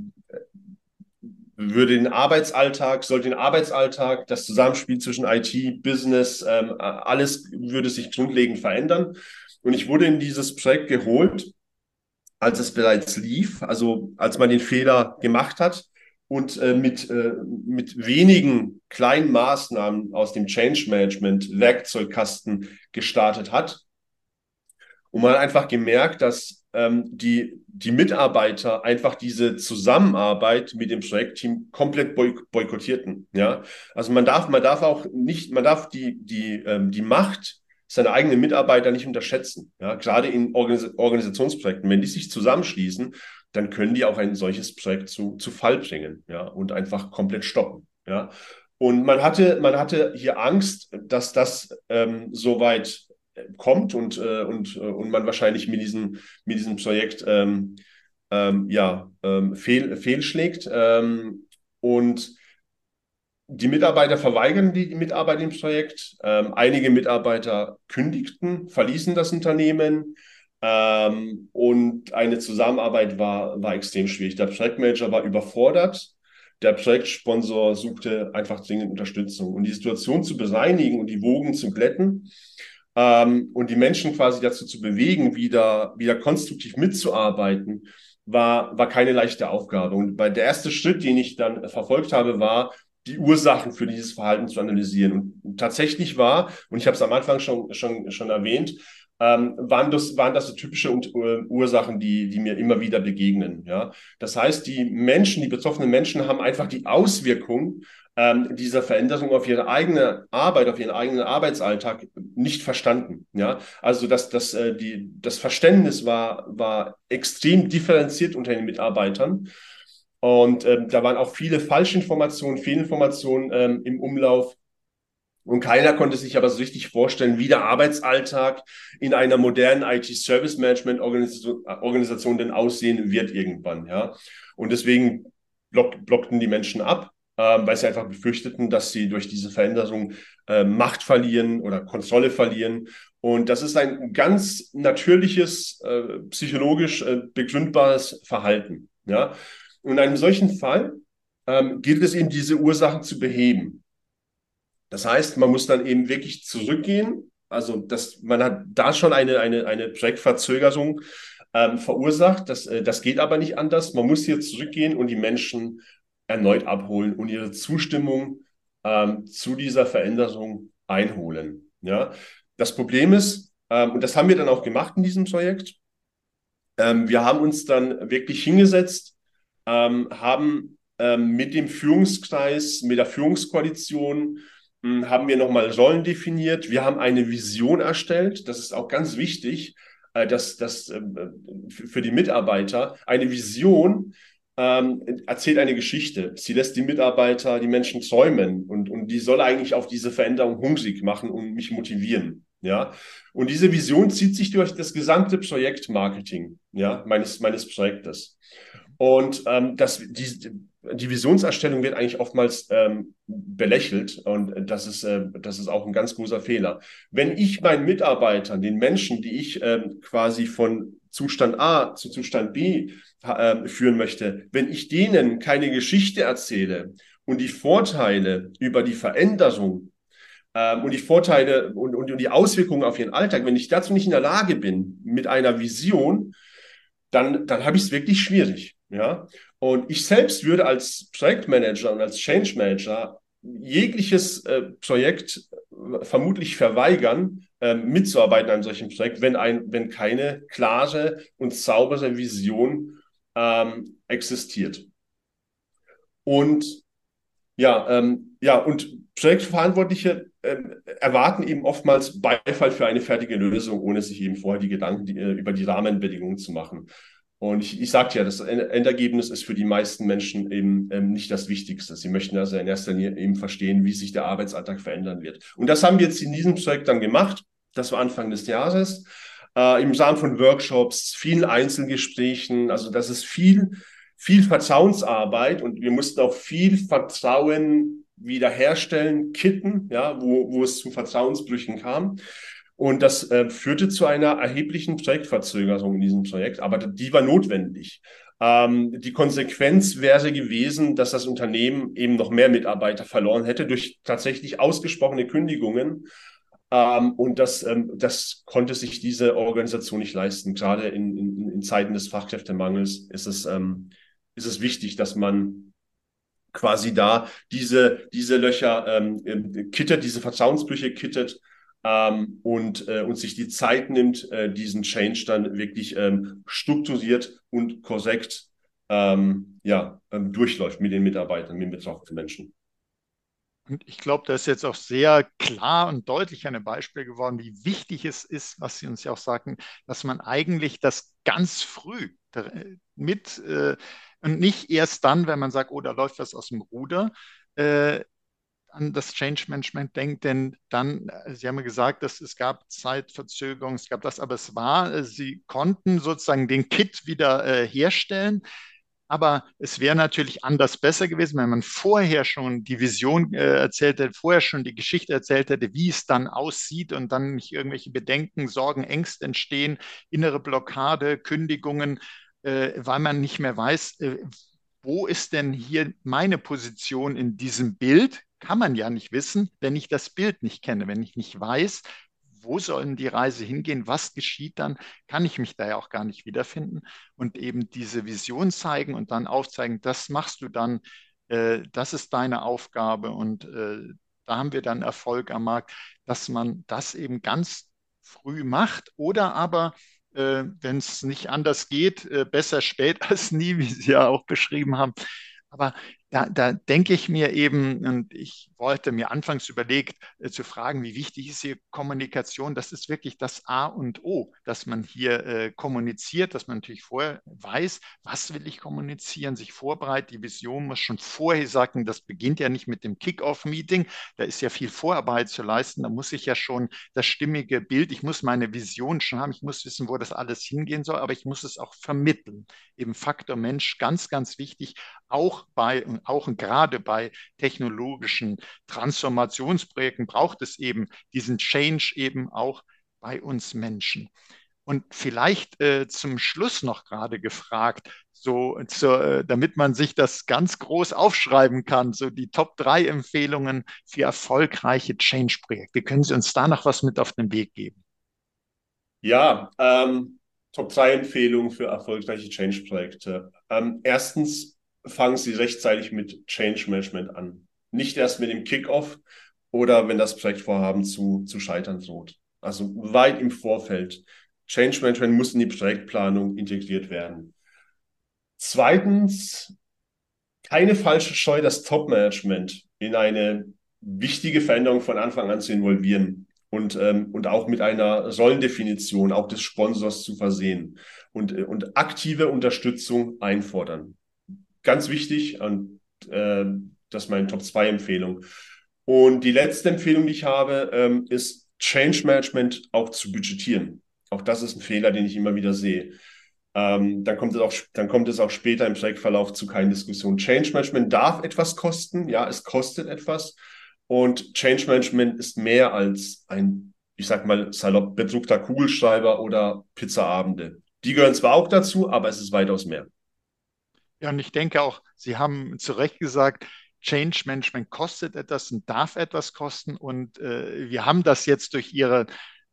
würde den Arbeitsalltag, sollte den Arbeitsalltag, das Zusammenspiel zwischen IT, Business, ähm, alles würde sich grundlegend verändern. Und ich wurde in dieses Projekt geholt, als es bereits lief, also als man den Fehler gemacht hat und äh, mit, äh, mit wenigen kleinen Maßnahmen aus dem Change Management Werkzeugkasten gestartet hat. Und man hat einfach gemerkt, dass ähm, die, die Mitarbeiter einfach diese Zusammenarbeit mit dem Projektteam komplett boykottierten. Ja? Also man darf, man darf auch nicht, man darf die, die, ähm, die Macht seine eigenen Mitarbeiter nicht unterschätzen. Ja, gerade in Organis Organisationsprojekten, wenn die sich zusammenschließen, dann können die auch ein solches Projekt zu, zu Fall bringen, ja, und einfach komplett stoppen. Ja. Und man hatte, man hatte hier Angst, dass das ähm, so weit kommt und, äh, und, äh, und man wahrscheinlich mit diesem, mit diesem Projekt ähm, ähm, ja, ähm, fehl, fehlschlägt. Ähm, und die Mitarbeiter verweigern die Mitarbeit im Projekt. Ähm, einige Mitarbeiter kündigten, verließen das Unternehmen. Ähm, und eine Zusammenarbeit war, war extrem schwierig. Der Projektmanager war überfordert. Der Projektsponsor suchte einfach dringend Unterstützung. Und die Situation zu bereinigen und die Wogen zu glätten ähm, und die Menschen quasi dazu zu bewegen, wieder, wieder konstruktiv mitzuarbeiten, war, war keine leichte Aufgabe. Und bei der erste Schritt, den ich dann verfolgt habe, war, die Ursachen für dieses Verhalten zu analysieren. Und tatsächlich war, und ich habe es am Anfang schon, schon, schon erwähnt, ähm, waren, das, waren das so typische Ursachen, die, die mir immer wieder begegnen. Ja? Das heißt, die Menschen, die betroffenen Menschen haben einfach die Auswirkungen ähm, dieser Veränderung auf ihre eigene Arbeit, auf ihren eigenen Arbeitsalltag nicht verstanden. Ja? Also das, das, äh, die, das Verständnis war, war extrem differenziert unter den Mitarbeitern. Und ähm, da waren auch viele Falschinformationen, Fehlinformationen ähm, im Umlauf. Und keiner konnte sich aber so richtig vorstellen, wie der Arbeitsalltag in einer modernen IT-Service-Management-Organisation denn aussehen wird irgendwann. Ja? Und deswegen block, blockten die Menschen ab, äh, weil sie einfach befürchteten, dass sie durch diese Veränderung äh, Macht verlieren oder Kontrolle verlieren. Und das ist ein ganz natürliches, äh, psychologisch äh, begründbares Verhalten. Ja? Und in einem solchen Fall ähm, gilt es eben, diese Ursachen zu beheben. Das heißt, man muss dann eben wirklich zurückgehen. Also das, man hat da schon eine, eine, eine Projektverzögerung ähm, verursacht. Das, äh, das geht aber nicht anders. Man muss hier zurückgehen und die Menschen erneut abholen und ihre Zustimmung ähm, zu dieser Veränderung einholen. Ja? Das Problem ist, ähm, und das haben wir dann auch gemacht in diesem Projekt, ähm, wir haben uns dann wirklich hingesetzt ähm, haben ähm, mit dem Führungskreis, mit der Führungskoalition, mh, hm, haben wir nochmal Rollen definiert. Wir haben eine Vision erstellt. Das ist auch ganz wichtig, äh, dass das äh, für die Mitarbeiter eine Vision ähm, erzählt eine Geschichte. Sie lässt die Mitarbeiter, die Menschen träumen und, und die soll eigentlich auf diese Veränderung hungrig machen und mich motivieren. Ja, und diese Vision zieht sich durch das gesamte Projektmarketing ja, meines, meines Projektes. Und ähm, das, die, die Visionserstellung wird eigentlich oftmals ähm, belächelt und das ist, äh, das ist auch ein ganz großer Fehler. Wenn ich meinen Mitarbeitern, den Menschen, die ich ähm, quasi von Zustand A zu Zustand B äh, führen möchte, wenn ich denen keine Geschichte erzähle und die Vorteile über die Veränderung ähm, und die Vorteile und, und, und die Auswirkungen auf ihren Alltag, wenn ich dazu nicht in der Lage bin, mit einer Vision, dann, dann habe ich es wirklich schwierig. Ja? Und ich selbst würde als Projektmanager und als Change Manager jegliches äh, Projekt äh, vermutlich verweigern, äh, mitzuarbeiten an einem solchen Projekt, wenn, ein, wenn keine klare und saubere Vision ähm, existiert. Und ja, ähm, ja, und Projektverantwortliche äh, erwarten eben oftmals Beifall für eine fertige Lösung, ohne sich eben vorher die Gedanken die, äh, über die Rahmenbedingungen zu machen. Und ich, ich sagte ja, das Endergebnis ist für die meisten Menschen eben ähm, nicht das Wichtigste. Sie möchten also in erster Linie eben verstehen, wie sich der Arbeitsalltag verändern wird. Und das haben wir jetzt in diesem Projekt dann gemacht. Das war Anfang des Jahres. äh, im Rahmen von Workshops, vielen Einzelgesprächen. Also das ist viel, viel Vertrauensarbeit und wir mussten auch viel Vertrauen wiederherstellen, kitten, ja, wo, wo es zu Vertrauensbrüchen kam. Und das äh, führte zu einer erheblichen Projektverzögerung in diesem Projekt, aber die war notwendig. Ähm, die Konsequenz wäre gewesen, dass das Unternehmen eben noch mehr Mitarbeiter verloren hätte durch tatsächlich ausgesprochene Kündigungen. Ähm, und das, ähm, das konnte sich diese Organisation nicht leisten. Gerade in, in, in Zeiten des Fachkräftemangels ist es, ähm, ist es wichtig, dass man quasi da diese, diese Löcher ähm, äh, kittet, diese Vertrauensbrüche kittet ähm, und, äh, und sich die Zeit nimmt, äh, diesen Change dann wirklich ähm, strukturiert und korrekt ähm, ja, ähm, durchläuft mit den Mitarbeitern, mit den betroffenen Menschen. Und ich glaube, da ist jetzt auch sehr klar und deutlich ein Beispiel geworden, wie wichtig es ist, was Sie uns ja auch sagten, dass man eigentlich das ganz früh mit äh, und nicht erst dann, wenn man sagt, oh, da läuft was aus dem Ruder, äh, an das Change Management denkt, denn dann, äh, Sie haben ja gesagt, dass es gab Zeitverzögerungen, es gab das, aber es war, äh, Sie konnten sozusagen den Kit wieder äh, herstellen. Aber es wäre natürlich anders besser gewesen, wenn man vorher schon die Vision äh, erzählt hätte, vorher schon die Geschichte erzählt hätte, wie es dann aussieht und dann nicht irgendwelche Bedenken, Sorgen, Ängste entstehen, innere Blockade, Kündigungen, äh, weil man nicht mehr weiß, äh, wo ist denn hier meine Position in diesem Bild? Kann man ja nicht wissen, wenn ich das Bild nicht kenne, wenn ich nicht weiß, wo soll die Reise hingehen, was geschieht dann, kann ich mich da ja auch gar nicht wiederfinden und eben diese Vision zeigen und dann aufzeigen, das machst du dann, äh, das ist deine Aufgabe und äh, da haben wir dann Erfolg am Markt, dass man das eben ganz früh macht oder aber äh, wenn es nicht anders geht, äh, besser spät als nie, wie Sie ja auch beschrieben haben. Aber da, da denke ich mir eben, und ich wollte mir anfangs überlegt äh, zu fragen, wie wichtig ist hier Kommunikation? Das ist wirklich das A und O, dass man hier äh, kommuniziert, dass man natürlich vorher weiß, was will ich kommunizieren, sich vorbereitet. Die Vision muss schon vorher sagen, das beginnt ja nicht mit dem Kick-off-Meeting, da ist ja viel Vorarbeit zu leisten, da muss ich ja schon das stimmige Bild, ich muss meine Vision schon haben, ich muss wissen, wo das alles hingehen soll, aber ich muss es auch vermitteln. Eben Faktor Mensch, ganz, ganz wichtig, auch bei auch und gerade bei technologischen Transformationsprojekten braucht es eben diesen Change eben auch bei uns Menschen. Und vielleicht äh, zum Schluss noch gerade gefragt, so zur, äh, damit man sich das ganz groß aufschreiben kann, so die Top 3 Empfehlungen für erfolgreiche Change-Projekte. Können Sie uns da noch was mit auf den Weg geben? Ja, ähm, Top 3 Empfehlungen für erfolgreiche Change-Projekte. Ähm, erstens, fangen Sie rechtzeitig mit Change Management an. Nicht erst mit dem Kickoff oder wenn das Projektvorhaben zu, zu scheitern droht. Also weit im Vorfeld. Change Management muss in die Projektplanung integriert werden. Zweitens, keine falsche Scheu, das Top-Management in eine wichtige Veränderung von Anfang an zu involvieren und, ähm, und auch mit einer Rollendefinition auch des Sponsors zu versehen und, und aktive Unterstützung einfordern ganz wichtig und äh, das ist meine Top 2 Empfehlung. Und die letzte Empfehlung, die ich habe, ähm, ist Change Management auch zu budgetieren. Auch das ist ein Fehler, den ich immer wieder sehe. Ähm, dann, kommt es auch, dann kommt es auch später im Projektverlauf zu keinen Diskussionen. Change Management darf etwas kosten, ja, es kostet etwas. Und Change Management ist mehr als ein, ich sag mal, salopp bedruckter Kugelschreiber oder Pizzaabende. Die gehören zwar auch dazu, aber es ist weitaus mehr. Ja, und ich denke auch, Sie haben zu Recht gesagt, Change Management kostet etwas und darf etwas kosten. Und äh, wir haben das jetzt durch Ihre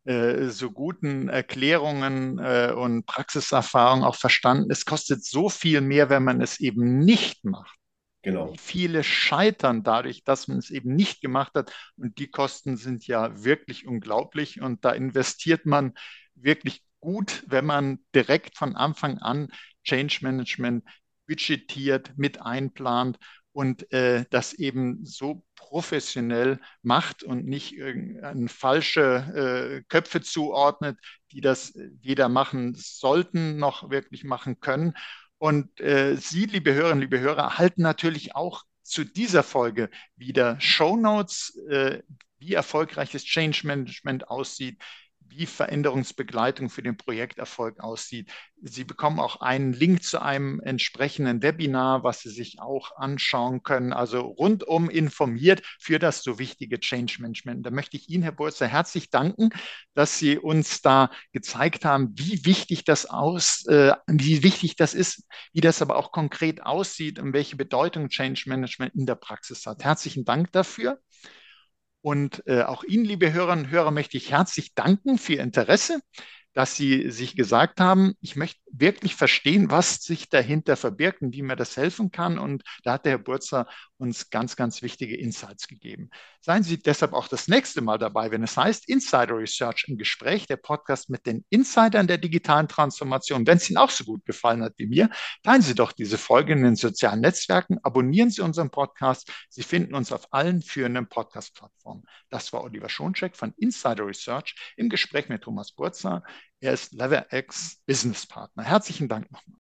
äh, so guten Erklärungen äh, und Praxiserfahrungen auch verstanden. Es kostet so viel mehr, wenn man es eben nicht macht. Genau. Viele scheitern dadurch, dass man es eben nicht gemacht hat. Und die Kosten sind ja wirklich unglaublich. Und da investiert man wirklich gut, wenn man direkt von Anfang an Change Management budgetiert, mit einplant und äh, das eben so professionell macht und nicht irgendeine falsche äh, Köpfe zuordnet, die das weder machen sollten noch wirklich machen können. Und äh, Sie, liebe Hörerinnen, liebe Hörer, erhalten natürlich auch zu dieser Folge wieder Show Notes, äh, wie erfolgreiches Change Management aussieht, wie Veränderungsbegleitung für den Projekterfolg aussieht. Sie bekommen auch einen Link zu einem entsprechenden Webinar, was Sie sich auch anschauen können. Also rundum informiert für das so wichtige Change Management. Da möchte ich Ihnen, Herr Burzer, herzlich danken, dass Sie uns da gezeigt haben, wie wichtig das aus, äh, wie wichtig das ist, wie das aber auch konkret aussieht und welche Bedeutung Change Management in der Praxis hat. Herzlichen Dank dafür. Und äh, auch Ihnen, liebe Hörerinnen und Hörer, möchte ich herzlich danken für Ihr Interesse dass Sie sich gesagt haben, ich möchte wirklich verstehen, was sich dahinter verbirgt und wie mir das helfen kann. Und da hat der Herr Burzer uns ganz, ganz wichtige Insights gegeben. Seien Sie deshalb auch das nächste Mal dabei, wenn es heißt Insider Research im Gespräch, der Podcast mit den Insidern der digitalen Transformation. Wenn es Ihnen auch so gut gefallen hat wie mir, teilen Sie doch diese Folge in den sozialen Netzwerken, abonnieren Sie unseren Podcast. Sie finden uns auf allen führenden Podcast-Plattformen. Das war Oliver Schoncheck von Insider Research im Gespräch mit Thomas Burzer. Er ist Lever X Business Partner. Herzlichen Dank nochmal.